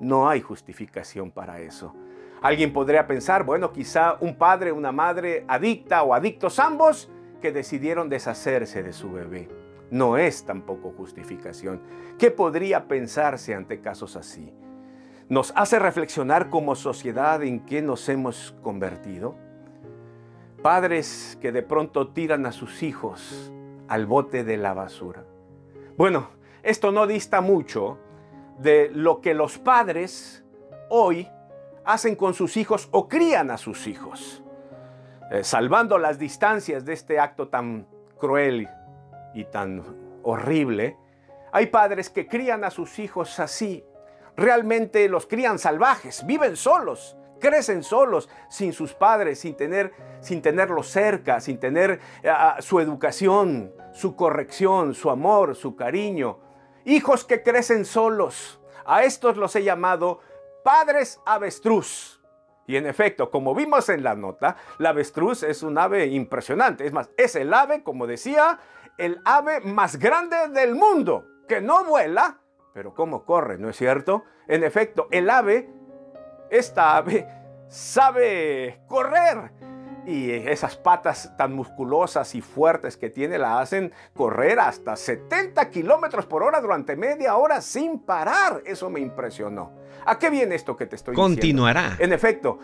No hay justificación para eso. Alguien podría pensar, bueno, quizá un padre, una madre adicta o adictos ambos que decidieron deshacerse de su bebé. No es tampoco justificación. ¿Qué podría pensarse ante casos así? ¿Nos hace reflexionar como sociedad en qué nos hemos convertido? Padres que de pronto tiran a sus hijos al bote de la basura. Bueno, esto no dista mucho de lo que los padres hoy hacen con sus hijos o crían a sus hijos. Eh, salvando las distancias de este acto tan cruel y tan horrible, hay padres que crían a sus hijos así. Realmente los crían salvajes, viven solos, crecen solos, sin sus padres, sin, tener, sin tenerlos cerca, sin tener eh, su educación, su corrección, su amor, su cariño. Hijos que crecen solos. A estos los he llamado padres avestruz. Y en efecto, como vimos en la nota, la avestruz es un ave impresionante. Es más, es el ave, como decía, el ave más grande del mundo, que no vuela, pero cómo corre, ¿no es cierto? En efecto, el ave, esta ave, sabe correr. Y esas patas tan musculosas y fuertes que tiene la hacen correr hasta 70 kilómetros por hora durante media hora sin parar. Eso me impresionó. ¿A qué viene esto que te estoy diciendo? Continuará. En efecto,